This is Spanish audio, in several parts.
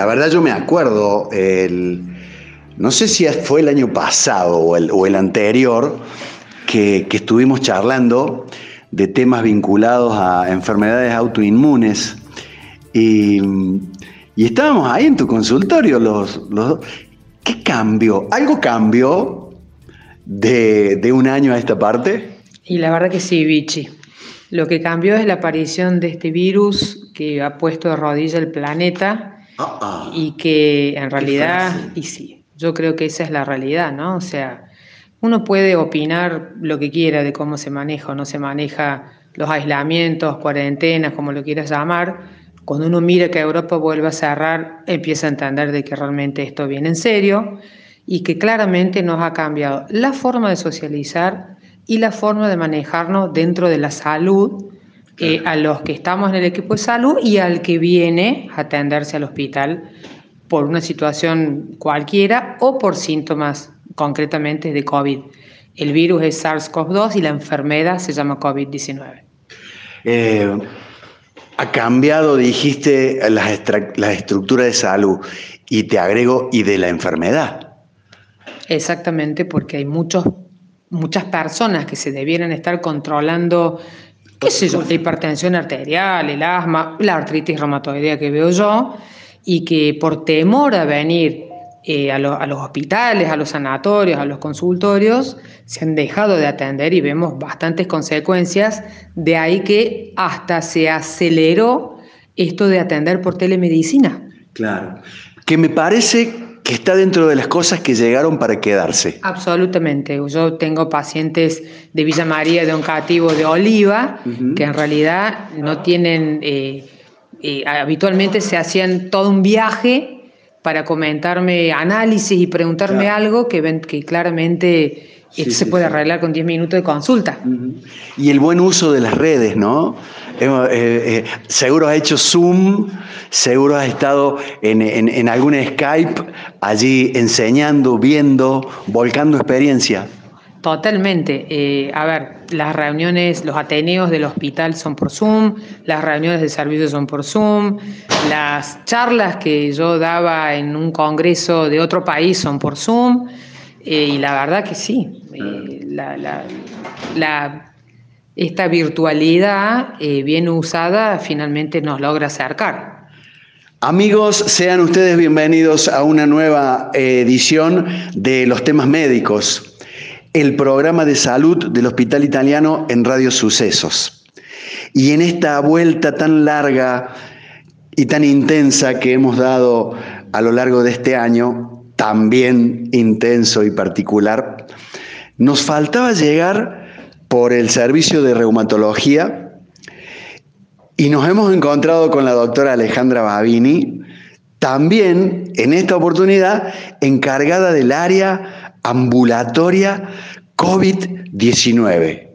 La verdad yo me acuerdo, el, no sé si fue el año pasado o el, anterior, que, estuvimos charlando de temas vinculados a enfermedades autoinmunes. Y, estábamos ahí en tu consultorio los, los ¿Qué cambió? ¿Algo cambió de, de, un año a esta parte? Y la verdad que sí, Vichy. Lo que cambió es la aparición de este virus que ha puesto de rodilla el planeta ah, ah. y que en realidad, y sí, yo creo que esa es la realidad, ¿no? O sea, uno puede opinar lo que quiera de cómo se maneja o no se maneja los aislamientos, cuarentenas, como lo quieras llamar. Cuando uno mira que Europa vuelve a cerrar, empieza a entender de que realmente esto viene en serio y que claramente nos ha cambiado la forma de socializar y la forma de manejarnos dentro de la salud eh, a los que estamos en el equipo de salud y al que viene a atenderse al hospital por una situación cualquiera o por síntomas concretamente de COVID. El virus es SARS-CoV-2 y la enfermedad se llama COVID-19. Eh, ha cambiado, dijiste, la, la estructura de salud y te agrego, y de la enfermedad. Exactamente, porque hay muchos muchas personas que se debieran estar controlando, qué sé yo, la hipertensión arterial, el asma, la artritis reumatoidea que veo yo, y que por temor a venir eh, a, a, los hospitales, a los sanatorios, a los consultorios, se han dejado de atender y vemos bastantes consecuencias, de ahí que hasta se aceleró esto de atender por telemedicina. Claro, que me parece que está dentro de las cosas que llegaron para quedarse. Absolutamente. Yo tengo pacientes de Villa María, de Oncativo, de Oliva, que en realidad no tienen, eh, eh, habitualmente se hacían todo un viaje para comentarme análisis y preguntarme algo que, ven, que claramente esto se puede arreglar con 10 minutos de consulta. Y el buen uso de las redes, ¿no? Eh, seguro ha hecho Zoom Seguro has estado en, en, algún Skype allí enseñando, viendo, volcando experiencia. Totalmente. Eh, a ver, las reuniones, los ateneos del hospital son por Zoom, las reuniones de servicio son por Zoom, las charlas que yo daba en un congreso de otro país son por Zoom, eh, y la verdad que sí, eh, esta virtualidad bien usada finalmente nos logra acercar. Amigos, sean ustedes bienvenidos a una nueva edición de los temas médicos, el programa de salud del Hospital Italiano en Radio Sucesos. Y en esta vuelta tan larga y tan intensa que hemos dado a lo largo de este año, también intenso y particular, nos faltaba llegar por el servicio de reumatología y nos hemos encontrado con la doctora Alejandra Babini, también en esta oportunidad encargada del área ambulatoria COVID-19.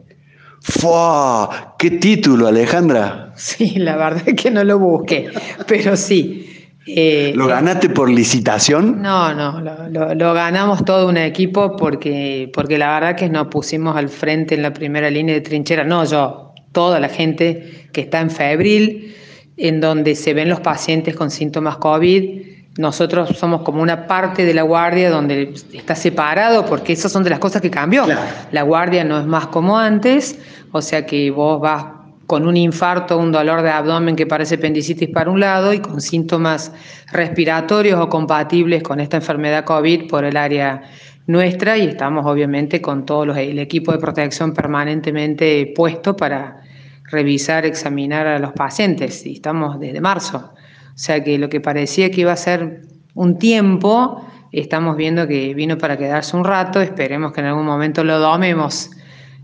¡Fua! ¡Qué título, Alejandra! Sí, la verdad es que no lo busqué, pero sí. Eh, ¿Lo ganaste por licitación? No, no, lo, ganamos todo un equipo porque, porque la verdad que nos pusimos al frente en la primera línea de trinchera, no yo, toda la gente que está en febril, en donde se ven los pacientes con síntomas COVID. Nosotros somos como una parte de la guardia donde está separado, porque esas son de las cosas que cambió. La guardia no es más como antes, o sea que vos vas con un infarto, un dolor de abdomen que parece apendicitis para un lado y con síntomas respiratorios o compatibles con esta enfermedad COVID por el área nuestra y estamos obviamente con todo el equipo de protección permanentemente puesto para revisar, examinar a los pacientes y estamos desde marzo. O sea que lo que parecía que iba a ser un tiempo, estamos viendo que vino para quedarse un rato, esperemos que en algún momento lo domemos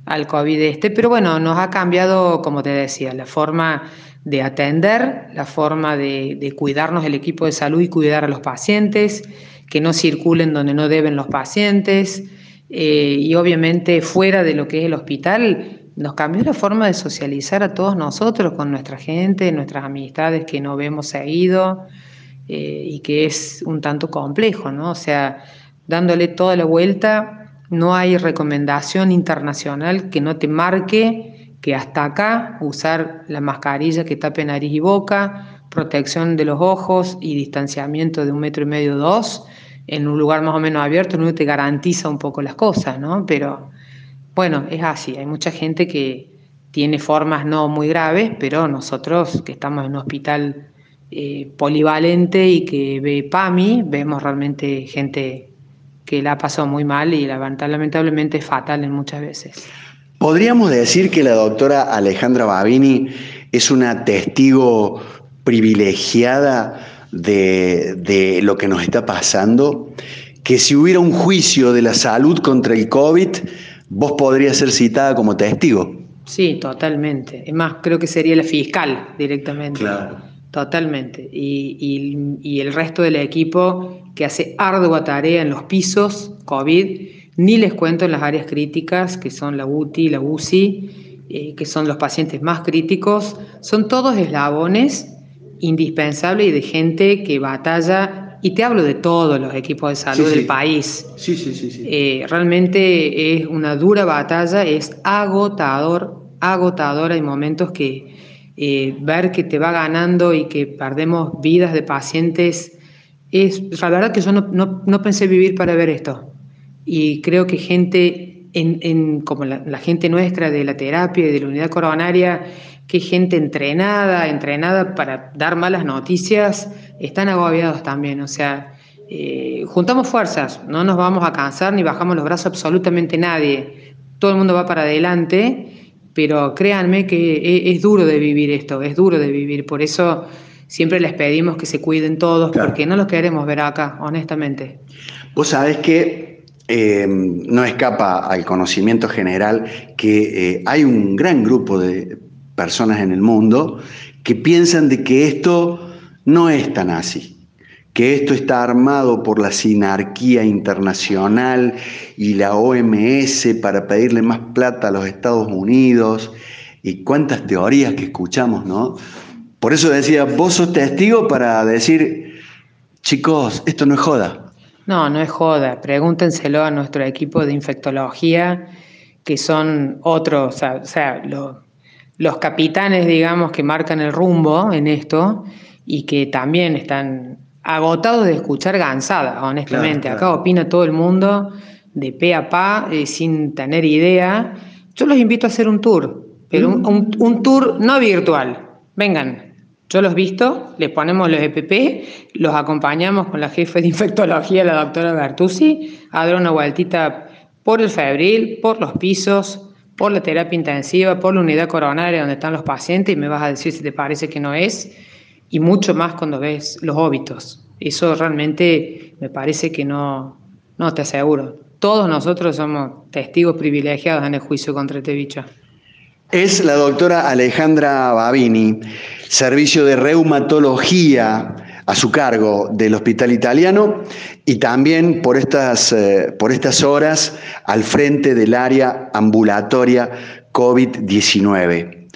al COVID este, pero bueno, nos ha cambiado, como te decía, la forma de atender, la forma de, cuidarnos el equipo de salud y cuidar a los pacientes, que no circulen donde no deben los pacientes, eh, y obviamente fuera de lo que es el hospital, nos cambió la forma de socializar a todos nosotros, con nuestra gente, nuestras amistades que no vemos seguido eh, y que es un tanto complejo, ¿no? O sea, dándole toda la vuelta, no hay recomendación internacional que no te marque que hasta acá usar la mascarilla que tape nariz y boca, protección de los ojos y distanciamiento de un metro y medio, dos, en un lugar más o menos abierto, no te garantiza un poco las cosas, ¿no? Pero bueno, es así, hay mucha gente que tiene formas no muy graves, pero nosotros que estamos en un hospital eh, polivalente y que ve PAMI, vemos realmente gente que la ha pasado muy mal y lamentablemente es fatal en muchas veces. ¿Podríamos decir que la doctora Alejandra Babini es una testigo privilegiada de, de, lo que nos está pasando? Que si hubiera un juicio de la salud contra el COVID, vos podrías ser citada como testigo. Sí, totalmente. Es más, creo que sería la fiscal directamente. Claro. Totalmente. Y, el resto del equipo que hace ardua tarea en los pisos COVID, ni les cuento en las áreas críticas, que son la UTI, la UCI, eh, que son los pacientes más críticos, son todos eslabones indispensables y de gente que batalla, y te hablo de todos los equipos de salud del país. Sí, sí, sí. sí. Eh, realmente es una dura batalla, es agotador, agotador, hay momentos que eh, ver que te va ganando y que perdemos vidas de pacientes, es la verdad que yo no, pensé vivir para ver esto. Y creo que gente, en, como la, gente nuestra de la terapia y de la unidad coronaria, que gente entrenada, entrenada para dar malas noticias, están agobiados también. O sea, eh, juntamos fuerzas, no nos vamos a cansar ni bajamos los brazos absolutamente nadie. Todo el mundo va para adelante pero créanme que e, es, duro de vivir esto, es duro de vivir, por eso siempre les pedimos que se cuiden todos, porque no los queremos ver acá, honestamente. Vos sabés que eh, no escapa al conocimiento general que eh, hay un gran grupo de personas en el mundo que piensan de que esto no es tan así que esto está armado por la sinarquía internacional y la OMS para pedirle más plata a los Estados Unidos y cuántas teorías que escuchamos, ¿no? Por eso decía, vos sos testigo para decir, chicos, esto no es joda. No, no es joda. Pregúntenselo a nuestro equipo de infectología, que son otros, o sea, los capitanes, digamos, que marcan el rumbo en esto y que también están agotado de escuchar gansada, honestamente. Acá opina todo el mundo de pe a pa, eh, sin tener idea. Yo los invito a hacer un tour, pero un, tour no virtual. Vengan, yo los visto, les ponemos los EPP, los acompañamos con la jefe de infectología, la doctora Bertuzzi, a dar una vueltita por el febril, por los pisos, por la terapia intensiva, por la unidad coronaria donde están los pacientes y me vas a decir si te parece que no es y mucho más cuando ves los óbitos. Eso realmente me parece que no, no te aseguro. Todos nosotros somos testigos privilegiados en el juicio contra este bicho. Es la doctora Alejandra Babini, servicio de reumatología a su cargo del Hospital Italiano y también por estas, eh, por estas horas al frente del área ambulatoria COVID-19.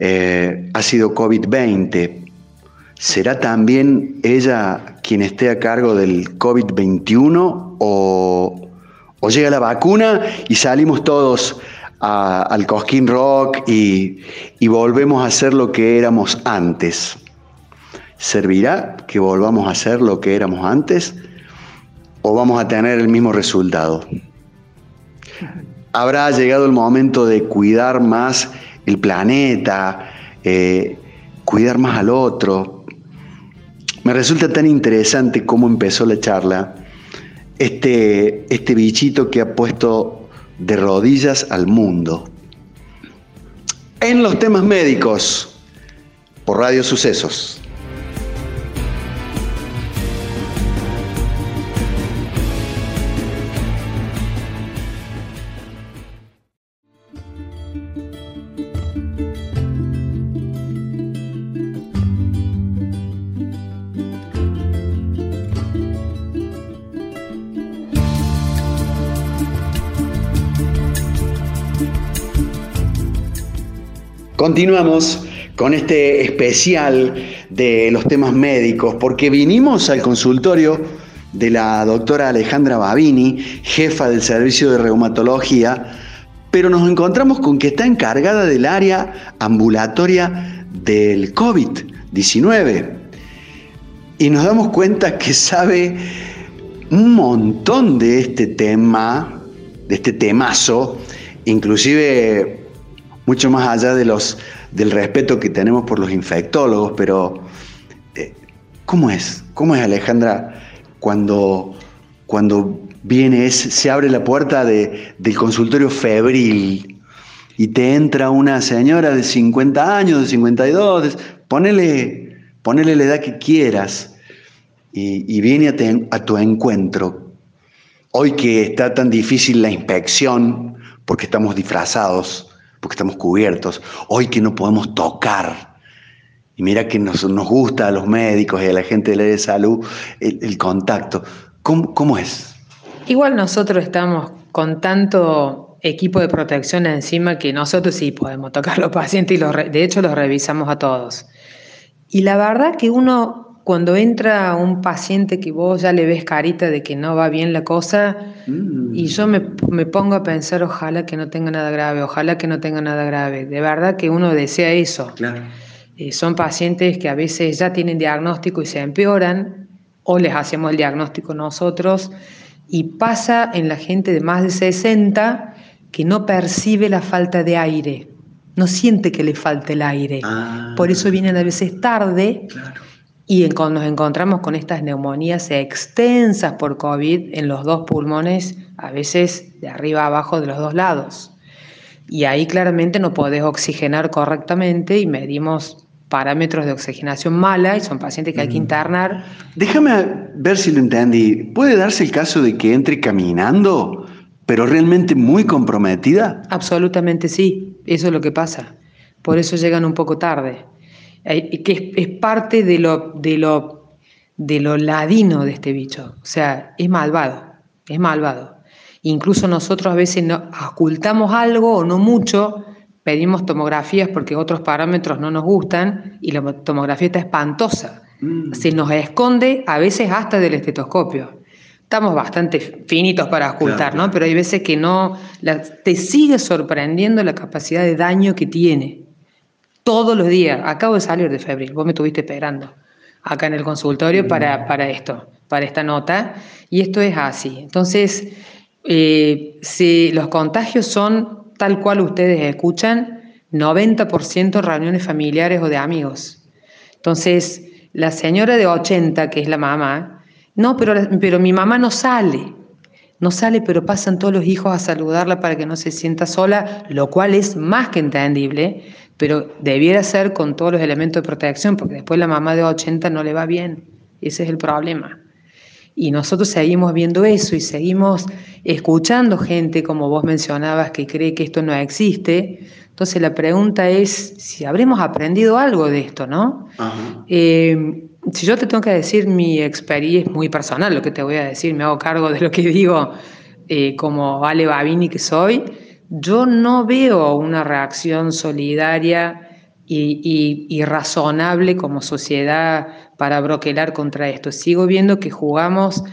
Eh, ha sido COVID-20, ¿Será también ella quien esté a cargo del COVID-21 o, llega la vacuna y salimos todos al Cosquín Rock y, volvemos a ser lo que éramos antes? ¿Servirá que volvamos a ser lo que éramos antes o vamos a tener el mismo resultado? ¿Habrá llegado el momento de cuidar más el planeta, eh, cuidar más al otro, me resulta tan interesante cómo empezó la charla, este, este bichito que ha puesto de rodillas al mundo. En los temas médicos, por Radio Sucesos. Continuamos con este especial de los temas médicos, porque vinimos al consultorio de la doctora Alejandra Babini, jefa del servicio de reumatología, pero nos encontramos con que está encargada del área ambulatoria del COVID-19 y nos damos cuenta que sabe un montón de este tema, de este temazo, inclusive mucho más allá de los, del respeto que tenemos por los infectólogos, pero eh, ¿cómo es? ¿Cómo es Alejandra cuando, cuando viene, se abre la puerta del consultorio febril y te entra una señora de 50 años, de 52, ponele, la edad que quieras y, viene a, a tu encuentro. Hoy que está tan difícil la inspección, porque estamos disfrazados, porque estamos cubiertos, hoy que no podemos tocar. Y mira que nos, nos gusta a los médicos y a la gente de la de salud el, contacto. ¿Cómo, es? Igual nosotros estamos con tanto equipo de protección encima que nosotros sí podemos tocar a los pacientes y los, de hecho los revisamos a todos. Y la verdad que uno cuando entra un paciente que vos ya le ves carita de que no va bien la cosa, mm. y yo me, pongo a pensar, ojalá que no tenga nada grave, ojalá que no tenga nada grave. De verdad que uno desea eso. Claro. Eh, son pacientes que a veces ya tienen diagnóstico y se empeoran, o les hacemos el diagnóstico nosotros, y pasa en la gente de más de 60 que no percibe la falta de aire, no siente que le falte el aire. Ah. Por eso vienen a veces tarde. Claro y nos encontramos con estas neumonías extensas por COVID en los dos pulmones, a veces de arriba a abajo de los dos lados. Y ahí claramente no podés oxigenar correctamente y medimos parámetros de oxigenación mala y son pacientes que hay que internar. Déjame ver si lo entendí. ¿Puede darse el caso de que entre caminando, pero realmente muy comprometida? Absolutamente sí, eso es lo que pasa. Por eso llegan un poco tarde. Eh, que es, parte de lo, de, lo, de lo ladino de este bicho. O sea, es malvado, es malvado. Incluso nosotros a veces no, ocultamos algo o no mucho, pedimos tomografías porque otros parámetros no nos gustan y la tomografía está espantosa. Mm. Se nos esconde a veces hasta del estetoscopio. Estamos bastante finitos para ocultar, ¿no? Pero hay veces que no, te sigue sorprendiendo la capacidad de daño que tiene todos los días. Acabo de salir de febril, vos me estuviste esperando acá en el consultorio para, para esto, para esta nota, y esto es así. Entonces, eh, si los contagios son tal cual ustedes escuchan, 90% reuniones familiares o de amigos. Entonces, la señora de 80, que es la mamá, no, pero, pero mi mamá no sale. No sale, pero pasan todos los hijos a saludarla para que no se sienta sola, lo cual es más que entendible, pero debiera ser con todos los elementos de protección, porque después la mamá de 80 no le va bien. Ese es el problema. Y nosotros seguimos viendo eso y seguimos escuchando gente, como vos mencionabas, que cree que esto no existe. Entonces la pregunta es si habremos aprendido algo de esto, ¿no? Eh, si yo te tengo que decir mi experiencia, es muy personal lo que te voy a decir, me hago cargo de lo que digo eh, como Ale Babini que soy, yo no veo una reacción solidaria y, razonable como sociedad para broquelar contra esto. Sigo viendo que jugamos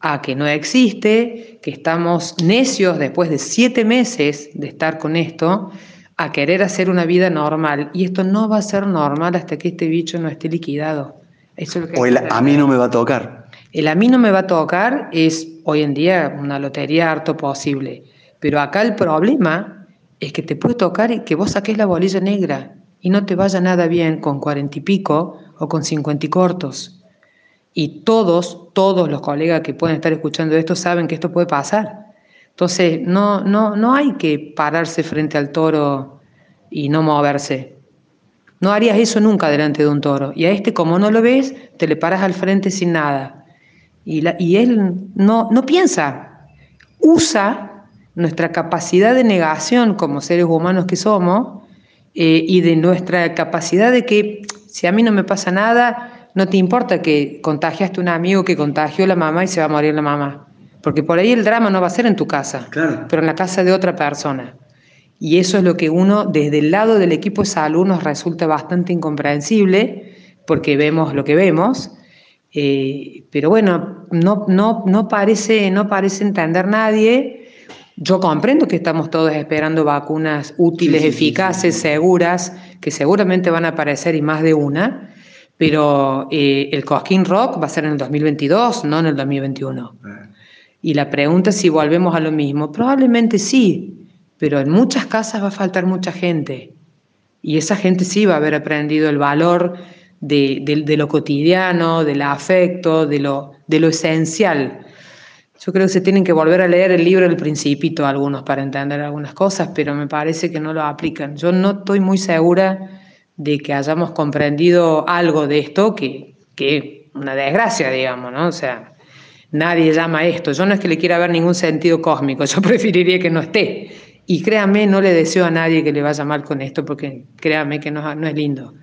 a que no existe, que estamos necios después de siete meses de estar con esto, a querer hacer una vida normal. Y esto no va a ser normal hasta que este bicho no esté liquidado. o el a mí no me va a tocar. El a mí no me va a tocar es hoy en día una lotería harto posible. Pero acá el problema es que te puede tocar y que vos saques la bolilla negra y no te vaya nada bien con cuarenta y pico o con cincuenta y cortos. Y todos, todos los colegas que pueden estar escuchando esto saben que esto puede pasar. Entonces, no, no, no hay que pararse frente al toro y no moverse. No harías eso nunca delante de un toro. Y a este, como no lo ves, te le paras al frente sin nada. Y, y él no, no piensa, usa nuestra capacidad de negación como seres humanos que somos eh, y de nuestra capacidad de que si a mí no me pasa nada, no te importa que contagiaste a un amigo que contagió a la mamá y se va a morir la mamá. Porque por ahí el drama no va a ser en tu casa, pero en la casa de otra persona. Y eso es lo que uno, desde el lado del equipo de salud, nos resulta bastante incomprensible, porque vemos lo que vemos. Eh, pero bueno, no, no, no, parece, no parece entender nadie yo comprendo que estamos todos esperando vacunas útiles, eficaces, seguras, que seguramente van a aparecer y más de una, pero eh, el Cosquín Rock va a ser en el 2022, no en el 2021. Y la pregunta es si volvemos a lo mismo. Probablemente sí, pero en muchas casas va a faltar mucha gente. Y esa gente sí va a haber aprendido el valor de, lo cotidiano, del afecto, de lo, de lo esencial. Yo creo que se tienen que volver a leer el libro El Principito algunos para entender algunas cosas, pero me parece que no lo aplican. Yo no estoy muy segura de que hayamos comprendido algo de esto que, que una desgracia, digamos, ¿no? O sea, nadie llama esto. Yo no es que le quiera ver ningún sentido cósmico, yo preferiría que no esté. Y créame, no le deseo a nadie que le vaya mal con esto, porque créame que no, no es lindo.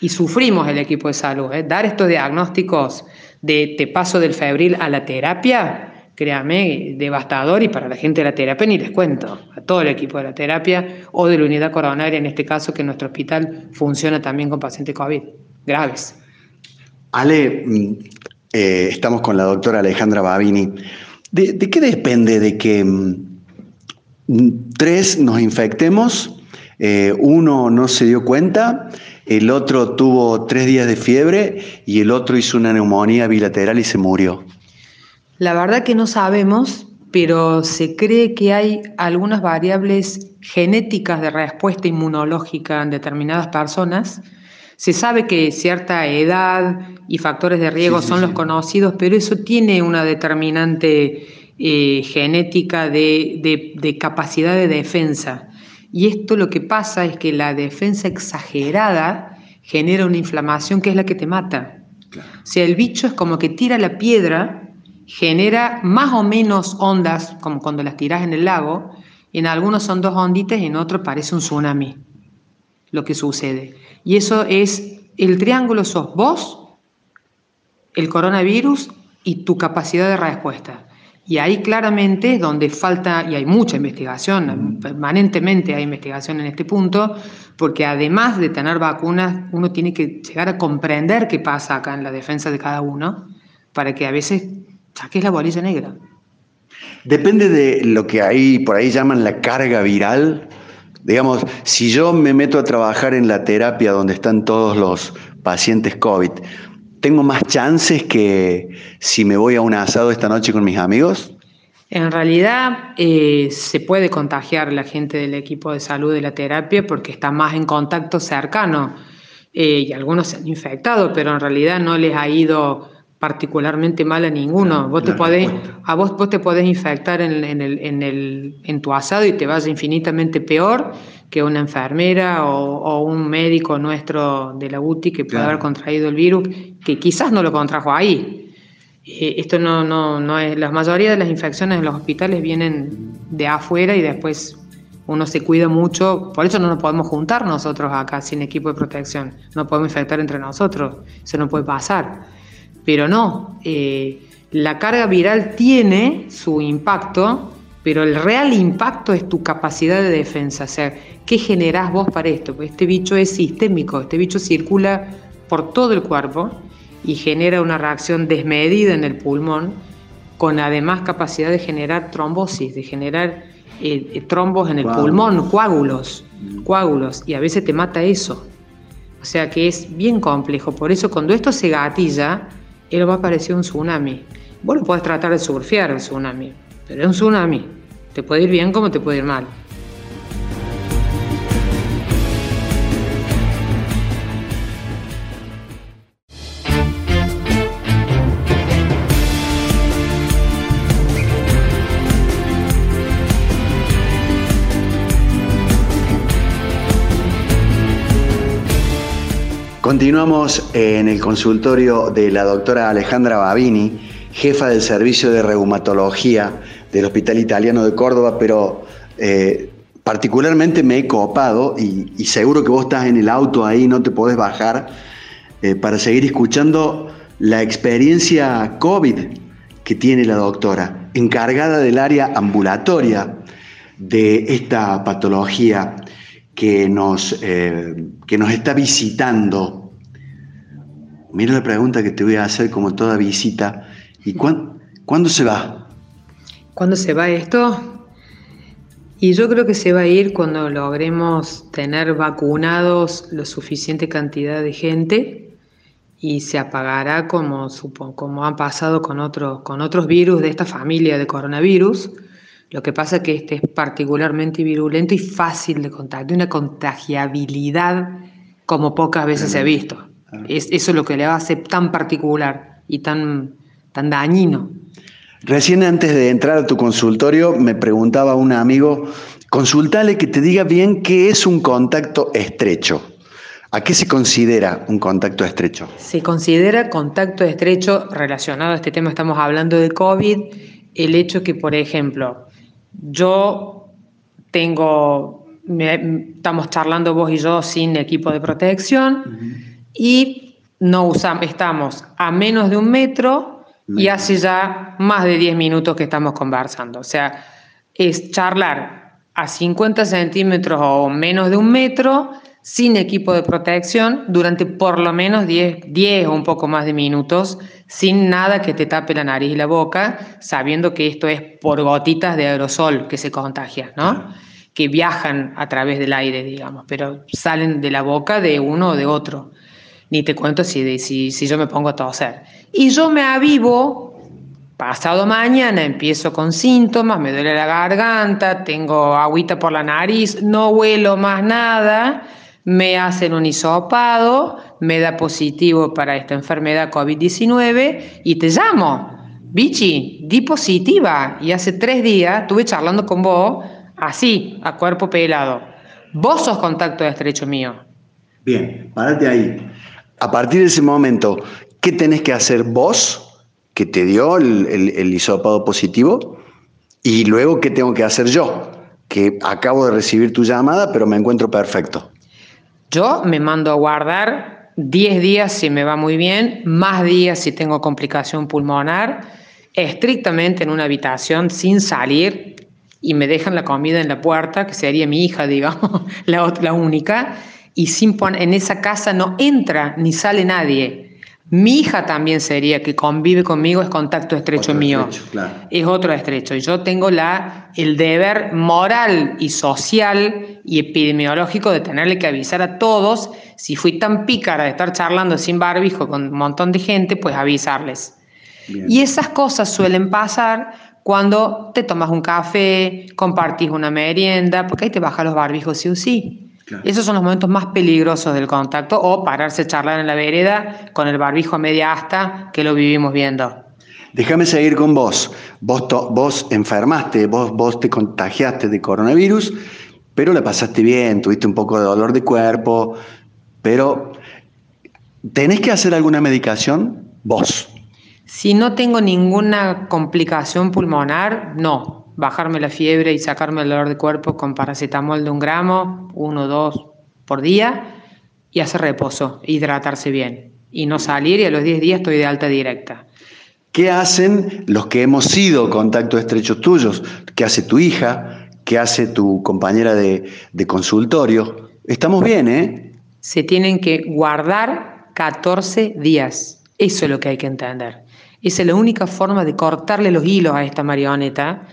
Y sufrimos el equipo de salud. ¿eh? Dar estos diagnósticos de te paso del febril a la terapia, créame, devastador y para la gente de la terapia ni les cuento, a todo el equipo de la terapia o de la unidad coronaria, en este caso, que nuestro hospital funciona también con pacientes COVID graves. Ale, mm, eh, estamos con la doctora Alejandra Babini. ¿De, qué depende de que mm, tres nos infectemos, eh, uno no se dio cuenta, el otro tuvo tres días de fiebre y el otro hizo una neumonía bilateral y se murió? La verdad que no sabemos, pero se cree que hay algunas variables genéticas de respuesta inmunológica en determinadas personas. Se sabe que cierta edad y factores de riesgo son los conocidos, pero eso tiene una determinante eh, genética de, capacidad de defensa. Y esto lo que pasa es que la defensa exagerada genera una inflamación que es la que te mata. O sea, el bicho es como que tira la piedra genera más o menos ondas, como cuando las tiras en el lago, en algunos son dos onditas en otros parece un tsunami, lo que sucede. Y eso es, el triángulo sos vos, el coronavirus y tu capacidad de respuesta. Y ahí claramente es donde falta, y hay mucha investigación, permanentemente hay investigación en este punto, porque además de tener vacunas, uno tiene que llegar a comprender qué pasa acá en la defensa de cada uno, para que a veces ¿Qué es la bolilla negra? Depende de lo que ahí por ahí llaman la carga viral. Digamos, si yo me meto a trabajar en la terapia donde están todos los pacientes COVID, ¿tengo más chances que si me voy a un asado esta noche con mis amigos? En realidad eh, se puede contagiar la gente del equipo de salud de la terapia porque está más en contacto cercano eh, y algunos se han infectado, pero en realidad no les ha ido particularmente mal a ninguno. vos te podés, a vos, vos te podés infectar en, el, en, el, en tu asado y te vas infinitamente peor que una enfermera o, un médico nuestro de la UTI que puede haber contraído el virus, que quizás no lo contrajo ahí. Eh, esto no, no, no es, la mayoría de las infecciones en los hospitales vienen de afuera y después uno se cuida mucho, por eso no nos podemos juntar nosotros acá sin equipo de protección, no podemos infectar entre nosotros, eso no puede pasar pero no, eh, la carga viral tiene su impacto, pero el real impacto es tu capacidad de defensa, o sea, ¿qué generás vos para esto? Pues este bicho es sistémico, este bicho circula por todo el cuerpo y genera una reacción desmedida en el pulmón, con además capacidad de generar trombosis, de generar eh, eh, trombos en el pulmón, coágulos, coágulos, y a veces te mata eso. O sea que es bien complejo. Por eso cuando esto se gatilla, y va a aparecer un tsunami. Vos lo podés tratar de surfear el tsunami, pero es un tsunami. Te puede ir bien como te puede ir mal. Continuamos en el consultorio de la doctora Alejandra Babini, jefa del servicio de reumatología del Hospital Italiano de Córdoba, pero eh, particularmente me he copado y, seguro que vos estás en el auto ahí, no te podés bajar, eh, para seguir escuchando la experiencia COVID que tiene la doctora, encargada del área ambulatoria de esta patología que nos, eh, que nos está visitando. Mira la pregunta que te voy a hacer como toda visita. ¿Y cuándo se va? ¿Cuándo se va esto? Y yo creo que se va a ir cuando logremos tener vacunados la suficiente cantidad de gente y se apagará como, como ha pasado con, otros con otros virus de esta familia de coronavirus. Lo que pasa es que este es particularmente virulento y fácil de contactar, una contagiabilidad como pocas veces se ha visto. Es, eso es lo que le hace tan particular y tan, tan dañino. Recién antes de entrar a tu consultorio me preguntaba un amigo, consultale que te diga bien qué es un contacto estrecho. ¿A qué se considera un contacto estrecho? Se considera contacto estrecho relacionado a este tema, estamos hablando de COVID, el hecho que, por ejemplo, yo tengo, estamos charlando vos y yo sin equipo de protección y no usamos, estamos a menos de un metro y hace ya más de 10 minutos que estamos conversando. O sea, es charlar a 50 centímetros o menos de un metro sin equipo de protección durante por lo menos 10, 10 o un poco más de minutos, sin nada que te tape la nariz y la boca, sabiendo que esto es por gotitas de aerosol que se contagia, ¿no? Que viajan a través del aire, digamos, pero salen de la boca de uno o de otro. Ni te cuento si, si, si yo me pongo a toser. Y yo me avivo, pasado mañana empiezo con síntomas, me duele la garganta, tengo agüita por la nariz, no huelo más nada, me hacen un hisopado, me da positivo para esta enfermedad COVID-19 y te llamo. Bichi, di positiva. Y hace tres días estuve charlando con vos, así, a cuerpo pelado. Vos sos contacto estrecho mío. Bien, párate ahí. A partir de ese momento, ¿qué tenés que hacer vos, que te dio el, el, hisopado positivo? Y luego, ¿qué tengo que hacer yo? Que acabo de recibir tu llamada, pero me encuentro perfecto. Yo me mando a guardar 10 días si me va muy bien, más días si tengo complicación pulmonar, estrictamente en una habitación sin salir y me dejan la comida en la puerta, que sería mi hija, digamos, la, la única y sin en esa casa no entra ni sale nadie. Mi hija también sería, que convive conmigo, es contacto estrecho mío. Es otro estrecho. Y yo tengo la, el deber moral y social y epidemiológico de tenerle que avisar a todos. Si fui tan pícara de estar charlando sin barbijo con un montón de gente, pues avisarles. Y esas cosas suelen pasar cuando te tomas un café, compartís una merienda, porque ahí te bajan los barbijos sí o sí. Esos son los momentos más peligrosos del contacto o pararse a charlar en la vereda con el barbijo a media asta que lo vivimos viendo. Déjame seguir con vos. Vos, vos enfermaste, vos, vos te contagiaste de coronavirus, pero la pasaste bien, tuviste un poco de dolor de cuerpo, pero ¿tenés que hacer alguna medicación? Vos. Si no tengo ninguna complicación pulmonar, no bajarme la fiebre y sacarme el dolor de cuerpo con paracetamol de un gramo, uno o dos por día, y hacer reposo, hidratarse bien, y no salir y a los 10 días estoy de alta directa. ¿Qué hacen los que hemos sido contactos estrechos tuyos? ¿Qué hace tu hija? ¿Qué hace tu compañera de, de consultorio? Estamos bien, ¿eh? Se tienen que guardar 14 días. Eso es lo que hay que entender. Esa es la única forma de cortarle los hilos a esta marioneta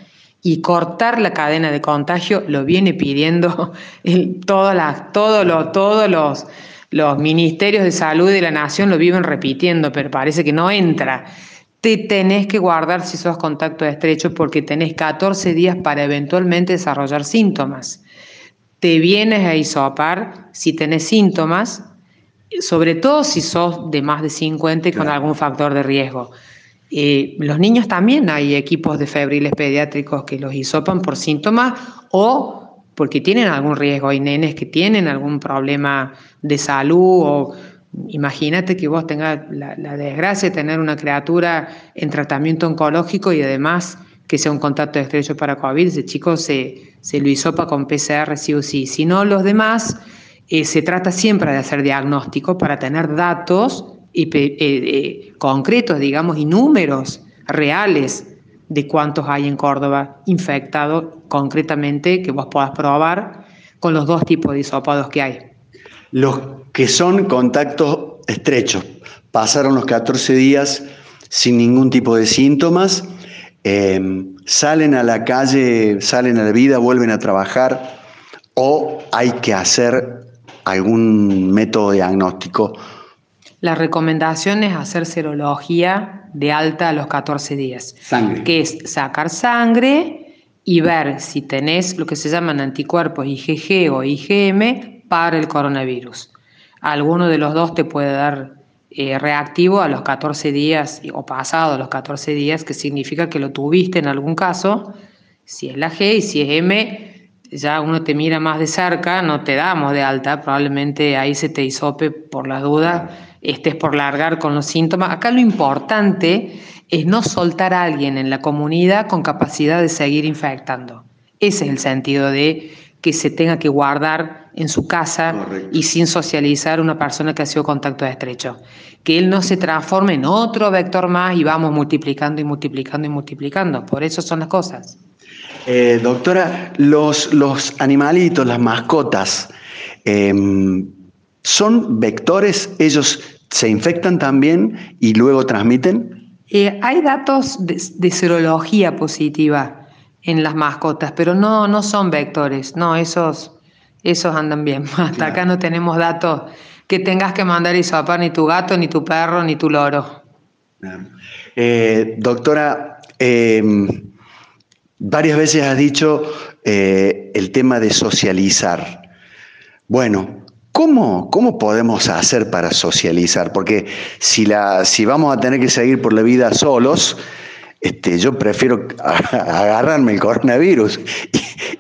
y cortar la cadena de contagio lo viene pidiendo todas las, todos, los, todos los, los ministerios de salud de la nación lo viven repitiendo, pero parece que no entra. Te tenés que guardar si sos contacto estrecho porque tenés 14 días para eventualmente desarrollar síntomas. Te vienes a isopar si tenés síntomas, sobre todo si sos de más de 50 y con algún factor de riesgo. Los niños también hay equipos de febriles pediátricos que los hisopan por síntomas o porque tienen algún riesgo. Hay nenes que tienen algún problema de salud o imagínate que vos tengas la, desgracia de tener una criatura en tratamiento oncológico y además que sea un contacto estrecho para COVID, ese chico se, se lo hisopa con PCR sí o sí. Si no, los demás, eh, se trata siempre de hacer diagnóstico para tener datos y, eh, eh, concretos, digamos, y números reales de cuántos hay en Córdoba infectados concretamente que vos puedas probar con los dos tipos de hisopados que hay. Los que son contactos estrechos, pasaron los 14 días sin ningún tipo de síntomas, Em, ¿Salen a la calle, salen a la vida, vuelven a trabajar o hay que hacer algún método diagnóstico? La recomendación es hacer serología de alta a los 14 días. Sangre. Que es sacar sangre y ver si tenés lo que se llaman anticuerpos IgG o IgM para el coronavirus. Alguno de los dos te puede dar eh, reactivo a los 14 días o pasado a los 14 días, que significa que lo tuviste en algún caso. Si es la G y si es M, ya uno te mira más de cerca, no te damos de alta, probablemente ahí se te hisope por la duda, estés por largar con los síntomas. Acá lo importante es no soltar a alguien en la comunidad con capacidad de seguir infectando. Ese es el sentido de que se tenga que guardar en su casa y sin socializar una persona que ha sido contacto estrecho. Que él no se transforme en otro vector más y vamos multiplicando y multiplicando y multiplicando. Por eso son las cosas. Eh, doctora, los, los animalitos, las mascotas, em, ¿son vectores? ¿Ellos se infectan también y luego transmiten? Eh, hay datos de serología positiva en las mascotas, pero no, no son vectores, no, esos, esos andan bien. Hasta acá no tenemos datos que tengas que mandar isopar ni tu gato, ni tu perro, ni tu loro. Eh, doctora, em, varias veces has dicho eh, el tema de socializar. Bueno, ¿Cómo, ¿Cómo, podemos hacer para socializar? Porque si, la, si vamos a tener que seguir por la vida solos, este, yo prefiero agarrarme el coronavirus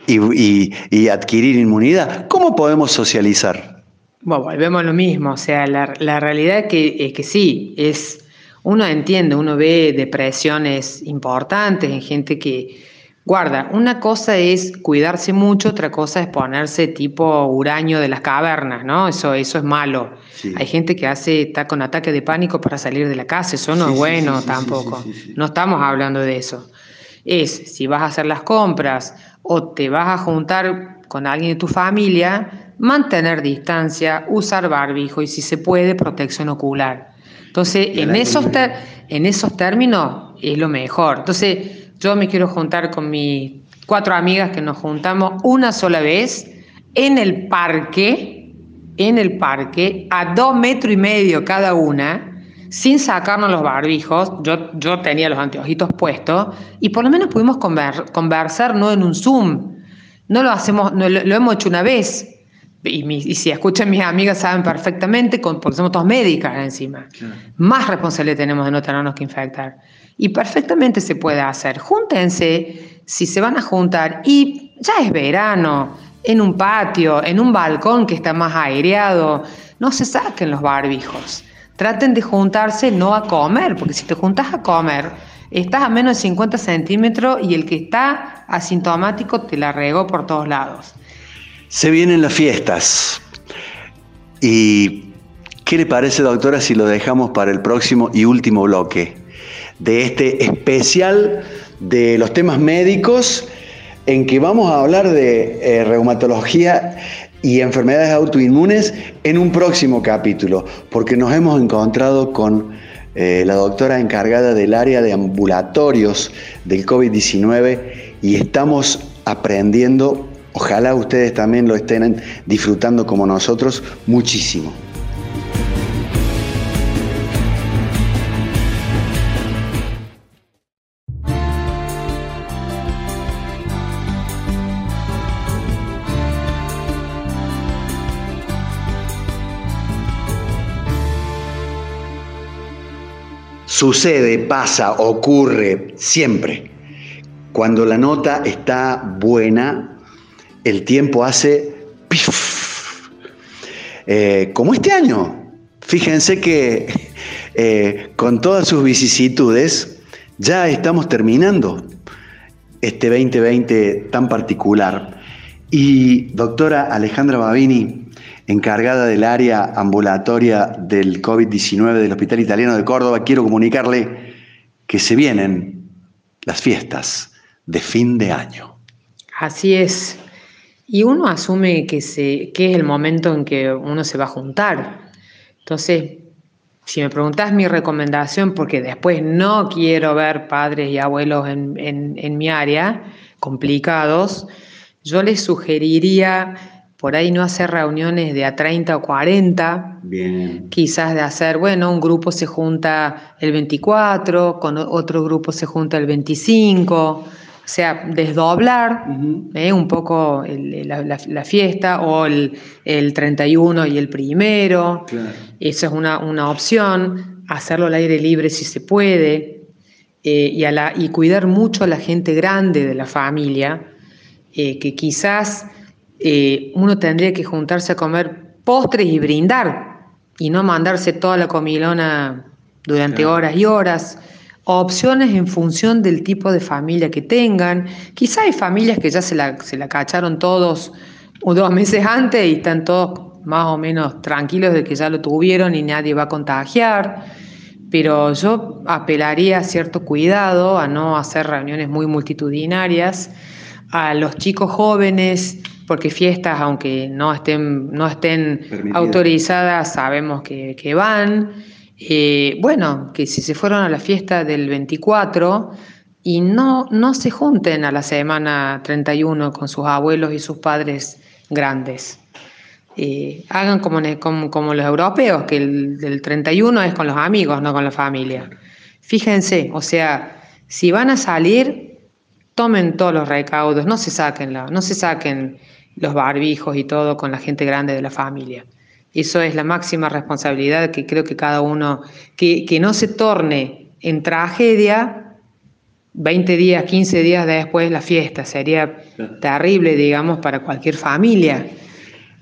y, adquirir inmunidad. ¿Cómo podemos socializar? Bueno, volvemos a lo mismo, o sea, la, realidad es que, es que sí, es, uno entiende, uno ve depresiones importantes en gente que, Guarda, una cosa es cuidarse mucho, otra cosa es ponerse tipo uranio de las cavernas, ¿no? Eso, eso es malo. Hay gente que hace, está con ataque de pánico para salir de la casa, eso no es bueno tampoco. No estamos hablando de eso. Es si vas a hacer las compras o te vas a juntar con alguien de tu familia, mantener distancia, usar barbijo y si se puede, protección ocular. Entonces, en esos, en esos términos es lo mejor. Entonces, yo me quiero juntar con mis cuatro amigas que nos juntamos una sola vez en el parque, en el parque, a dos metros y medio cada una, sin sacarnos los barbijos. Yo, yo tenía los anteojitos puestos y por lo menos pudimos conversar no en un Zoom. No lo hacemos, no, lo, hemos hecho una vez. Y, si escuchan mis amigas saben perfectamente, porque somos todos médicas encima. Más responsabilidad tenemos de no tenernos que infectar. Y perfectamente se puede hacer. Júntense si se van a juntar y ya es verano, en un patio, en un balcón que está más aireado, no se saquen los barbijos. Traten de juntarse no a comer, porque si te juntas a comer, estás a menos de 50 centímetros y el que está asintomático te la regó por todos lados. Se vienen las fiestas. ¿Y qué le parece, doctora, si lo dejamos para el próximo y último bloque? De este especial de los temas médicos en que vamos a hablar de eh, reumatología y enfermedades autoinmunes en un próximo capítulo, porque nos hemos encontrado con eh, la doctora encargada del área de ambulatorios del COVID-19 y estamos aprendiendo, ojalá ustedes también lo estén disfrutando como nosotros, muchísimo. Sucede, pasa, ocurre, siempre. Cuando la nota está buena, el tiempo hace. Eh, como este año. Fíjense que eh, con todas sus vicisitudes ya estamos terminando este 2020 tan particular. Y doctora Alejandra Babini, encargada del área ambulatoria del COVID-19 del Hospital Italiano de Córdoba, quiero comunicarle que se vienen las fiestas de fin de año. Así es. Y uno asume que, es el momento en que uno se va a juntar. Entonces, si me preguntas mi recomendación, porque después no quiero ver padres y abuelos en, mi área complicados, yo les sugeriría por ahí no hacer reuniones de a 30 o 40, Bien. quizás de hacer, bueno, un grupo se junta el 24, con otro grupo se junta el 25, o sea, desdoblar ¿eh? un poco la, fiesta o el, 31 y el primero. Eso es una, opción. Hacerlo al aire libre si se puede. Eh, y, a la, y cuidar mucho a la gente grande de la familia, eh, que quizás uno tendría que juntarse a comer postres y brindar y no mandarse toda la comilona durante horas y horas opciones en función del tipo de familia que tengan. Quizá hay familias que ya se la, se la cacharon todos o dos meses antes y están todos más o menos tranquilos de que ya lo tuvieron y nadie va a contagiar. Pero yo apelaría a cierto cuidado, a no hacer reuniones muy multitudinarias, a los chicos jóvenes, porque fiestas, aunque no estén, no estén autorizadas, sabemos que, que van. Eh, bueno, que si se fueron a la fiesta del 24 y no, no se junten a la semana 31 con sus abuelos y sus padres grandes. Eh, hagan como, como, los europeos, que el del 31 es con los amigos, no con la familia. Fíjense, o sea, si van a salir, tomen todos los recaudos, no se saquen, no se saquen los barbijos y todo con la gente grande de la familia. Eso es la máxima responsabilidad que creo que cada uno, que, no se torne en tragedia 20 días, 15 días después la fiesta. Sería terrible, digamos, para cualquier familia.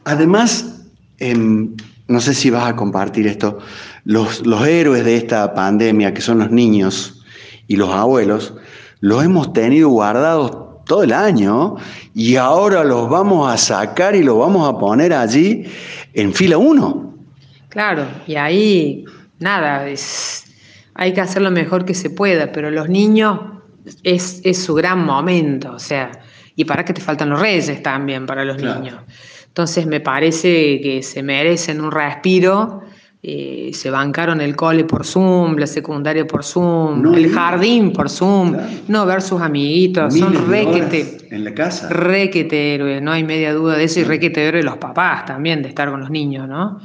Además, em, no sé si vas a compartir esto, los, los héroes de esta pandemia, que son los niños y los abuelos, los hemos tenido guardados todo el año y ahora los vamos a sacar y los vamos a poner allí en fila 1. Claro, y ahí nada, es, hay que hacer lo mejor que se pueda, pero los niños es, su gran momento, o sea, y para que te faltan los reyes también para los niños. Entonces me parece que se merecen un respiro. Eh, se bancaron el cole por Zoom, la secundaria por Zoom, el jardín por Zoom, no ver sus amiguitos, son requete. En la casa. Requete héroes, no hay media duda de eso, y requete héroes los papás también, de estar con los niños, ¿no?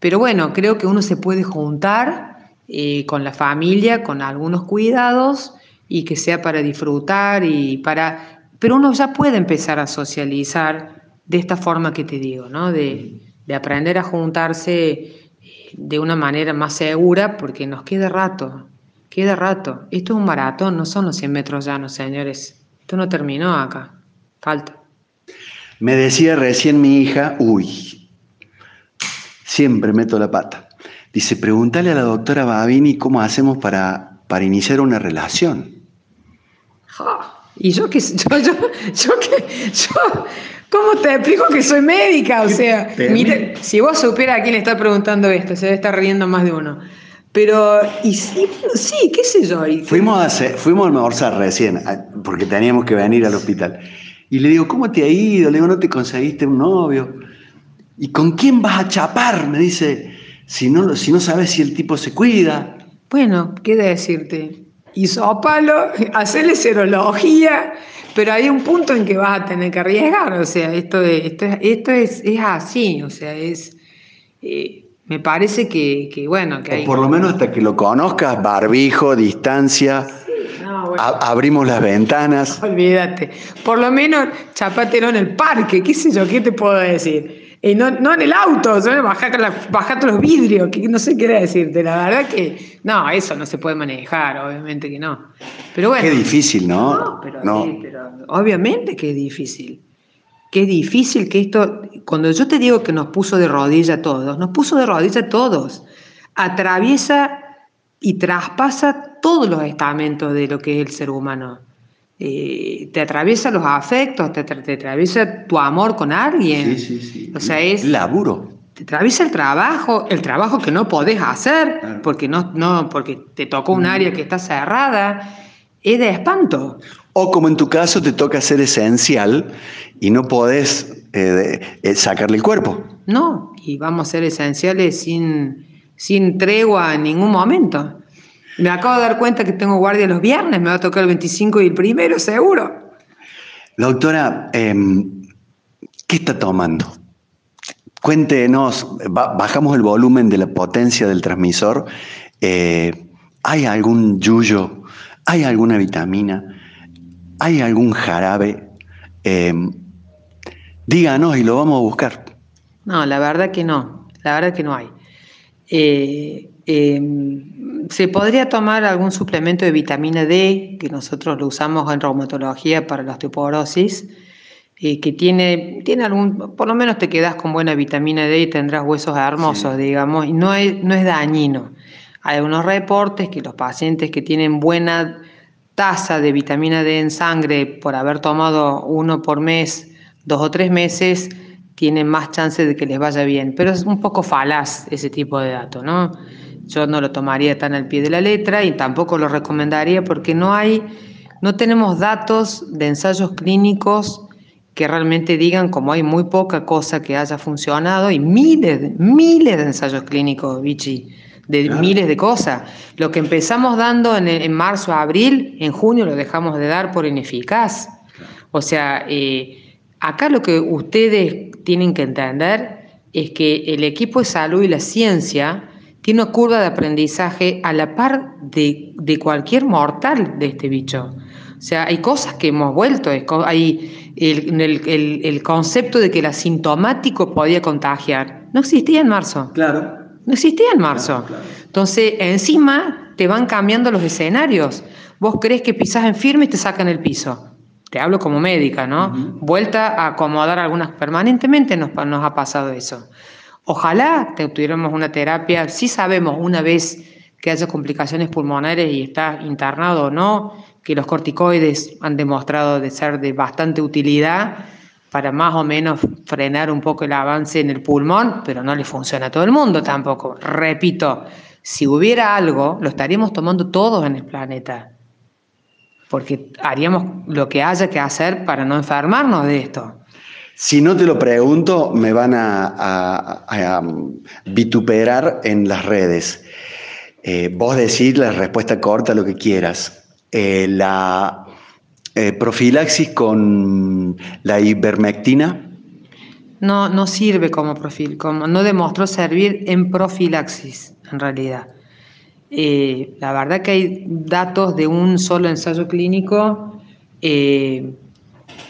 Pero bueno, creo que uno se puede juntar eh, con la familia, con algunos cuidados, y que sea para disfrutar y para. Pero uno ya puede empezar a socializar de esta forma que te digo, ¿no? De, de aprender a juntarse de una manera más segura porque nos queda rato, queda rato. Esto es un maratón, no son los 100 metros llanos, señores. Esto no terminó acá, falta. Me decía recién mi hija, uy, siempre meto la pata. Dice, pregúntale a la doctora Babini cómo hacemos para, para iniciar una relación. y yo que, yo, yo, yo que, yo, ¿Cómo te explico que soy médica? O sea, mire, si vos supieras a quién le está preguntando esto, se debe estar riendo más de uno. Pero, y sí, sí qué sé yo. fuimos, a fuimos a almorzar recién, porque teníamos que venir al hospital. Y le digo, ¿cómo te ha ido? Le digo, ¿no te conseguiste un novio? ¿Y con quién vas a chapar? Me dice, si no, si no sabes si el tipo se cuida. Bueno, ¿qué decirte? Isópalo, hacerle serología pero hay un punto en que vas a tener que arriesgar, o sea, esto, esto, esto es, es así, o sea, es... Eh, me parece que, bueno, que hay... por lo menos hasta que lo conozcas, barbijo, distancia, abrimos las ventanas. Olvídate. Por lo menos chapátelo en el parque, qué sé yo, ¿qué te puedo decir? Y no, no en el auto, bajate, los vidrios, que no sé qué decirte. La verdad que no, eso no se puede manejar, obviamente que no. Pero bueno. Qué difícil, ¿no? No, pero, Sí, pero obviamente que es difícil. Qué difícil que esto, cuando yo te digo que nos puso de rodilla a todos, nos puso de rodilla a todos. Atraviesa y traspasa todos los estamentos de lo que es el ser humano. Eh, te atraviesa los afectos, te, atraviesa tu amor con alguien. Sí, sí, sí. O sea, es. Laburo. Te atraviesa el trabajo, el trabajo que no podés hacer, porque, no, no, porque te tocó un mm. área que está cerrada. Es de espanto. O como en tu caso te toca ser esencial y no podés eh, eh, sacarle el cuerpo. No, y vamos a ser esenciales sin, sin tregua en ningún momento. Me acabo de dar cuenta que tengo guardia los viernes, me va a tocar el 25 y el primero, seguro. Doctora, em, ¿qué está tomando? Cuéntenos, bajamos el volumen de la potencia del transmisor. Eh, ¿Hay algún yuyo? ¿Hay alguna vitamina? ¿Hay algún jarabe? Em, díganos y lo vamos a buscar. No, la verdad que no, la verdad que no hay. Eh, em, se podría tomar algún suplemento de vitamina D, que nosotros lo usamos en reumatología para la osteoporosis, eh, que tiene, tiene algún, por lo menos te quedas con buena vitamina D y tendrás huesos hermosos, digamos, y no es, no es dañino. Hay algunos reportes que los pacientes que tienen buena tasa de vitamina D en sangre por haber tomado uno por mes, dos o tres meses, tienen más chances de que les vaya bien. Pero es un poco falaz ese tipo de dato, ¿no? Yo no lo tomaría tan al pie de la letra y tampoco lo recomendaría porque no hay, no tenemos datos de ensayos clínicos que realmente digan como hay muy poca cosa que haya funcionado y miles, miles de ensayos clínicos, Vichy de miles de cosas. Lo que empezamos dando en, en, marzo, abril, en junio lo dejamos de dar por ineficaz. O sea, eh, acá lo que ustedes tienen que entender es que el equipo de salud y la ciencia tiene una curva de aprendizaje a la par de, de cualquier mortal de este bicho. O sea, hay cosas que hemos vuelto, hay el, el, el concepto de que el asintomático podía contagiar. No existía en marzo. Claro. No existía en marzo. Entonces, encima te van cambiando los escenarios. Vos crees que pisás en firme y te sacan el piso. Te hablo como médica, ¿no? Vuelta a acomodar algunas permanentemente nos, nos ha pasado eso. Ojalá tuviéramos una terapia, si sabemos una vez que haya complicaciones pulmonares y estás internado o no, que los corticoides han demostrado de ser de bastante utilidad, para más o menos frenar un poco el avance en el pulmón, pero no le funciona a todo el mundo tampoco. Repito, si hubiera algo, lo estaríamos tomando todos en el planeta, porque haríamos lo que haya que hacer para no enfermarnos de esto. Si no te lo pregunto, me van a, vituperar en las redes. Eh, vos decís la respuesta corta, lo que quieras. Eh, la eh, profilaxis con la ivermectina. No, no sirve como profil, como, no demostró servir en profilaxis, en realidad. La verdad que hay datos de un solo ensayo clínico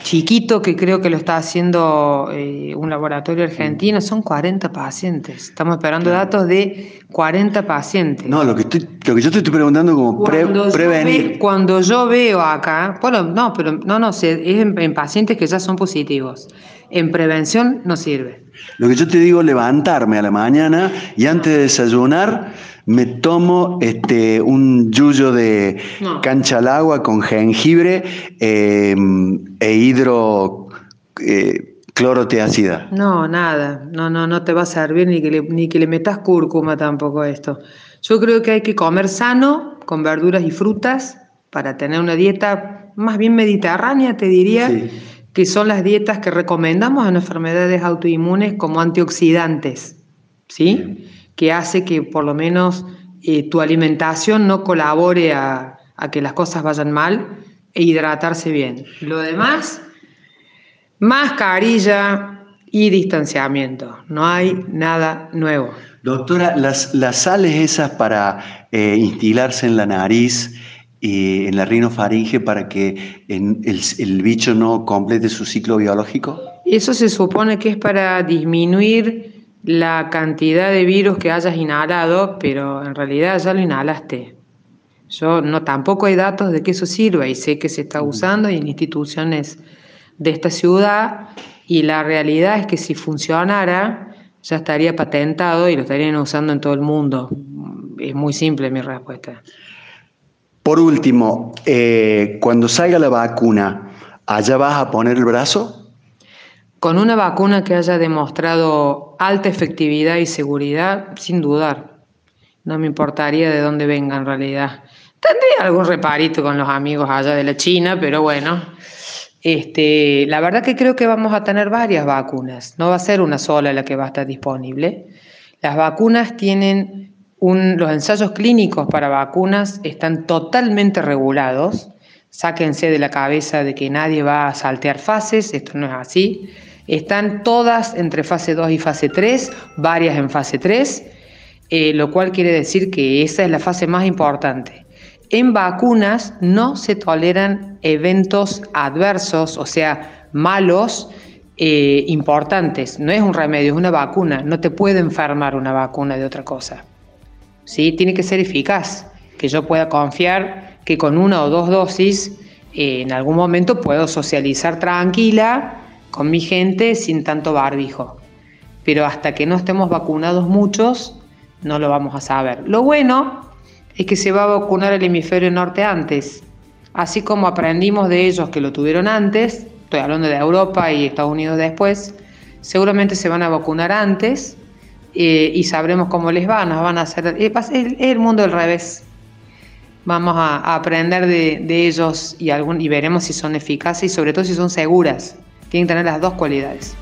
chiquito que creo que lo está haciendo eh, un laboratorio argentino, son 40 pacientes. Estamos esperando datos de 40 pacientes. No, lo que, estoy, lo que yo te estoy preguntando como prevenir. cuando yo veo acá, bueno, no, pero no, no, es en, pacientes que ya son positivos. En prevención no sirve. Lo que yo te digo, levantarme a la mañana y antes de desayunar me tomo este, un yuyo de cancha al agua con jengibre em, e hidro eh, No, nada. No, no, no te va a servir ni que, le, ni que le metas cúrcuma tampoco a esto. Yo creo que hay que comer sano, con verduras y frutas, para tener una dieta más bien mediterránea, te diría, que son las dietas que recomendamos en enfermedades autoinmunes como antioxidantes. ¿Sí? Que hace que por lo menos eh, tu alimentación no colabore a, que las cosas vayan mal e hidratarse bien. Lo demás, mascarilla y distanciamiento. No hay nada nuevo. Doctora, las, las sales esas para eh, instilarse en la nariz y en la rinofaringe para que el, el bicho no complete su ciclo biológico? Eso se supone que es para disminuir la cantidad de virus que hayas inhalado, pero en realidad ya lo inhalaste. Yo no tampoco hay datos de que eso sirva y sé que se está usando en instituciones de esta ciudad y la realidad es que si funcionara ya estaría patentado y lo estarían usando en todo el mundo. Es muy simple mi respuesta. Por último, eh, cuando salga la vacuna, ¿allá vas a poner el brazo? Con una vacuna que haya demostrado alta efectividad y seguridad, sin dudar. No me importaría de dónde venga en realidad. Tendría algún reparito con los amigos allá de la China, pero bueno. Este, la verdad que creo que vamos a tener varias vacunas. No va a ser una sola la que va a estar disponible. Las vacunas tienen los ensayos clínicos para vacunas están totalmente regulados. Sáquense de la cabeza de que nadie va a saltear fases, esto no es así. Están todas entre fase 2 y fase 3, varias en fase 3, eh, lo cual quiere decir que esa es la fase más importante. En vacunas no se toleran eventos adversos, o sea, malos, eh, importantes. No es un remedio, es una vacuna. No te puede enfermar una vacuna de otra cosa. ¿Sí? Tiene que ser eficaz, que yo pueda confiar que con una o dos dosis eh, en algún momento puedo socializar tranquila con mi gente sin tanto barbijo. Pero hasta que no estemos vacunados muchos, no lo vamos a saber. Lo bueno es que se va a vacunar el hemisferio norte antes. Así como aprendimos de ellos que lo tuvieron antes, estoy hablando de Europa y Estados Unidos después, seguramente se van a vacunar antes eh, y sabremos cómo les va, nos van a hacer... Es el, mundo del revés. Vamos a, aprender de, ellos y veremos si son eficaces y sobre todo si son seguras. Tienen que tener las dos cualidades.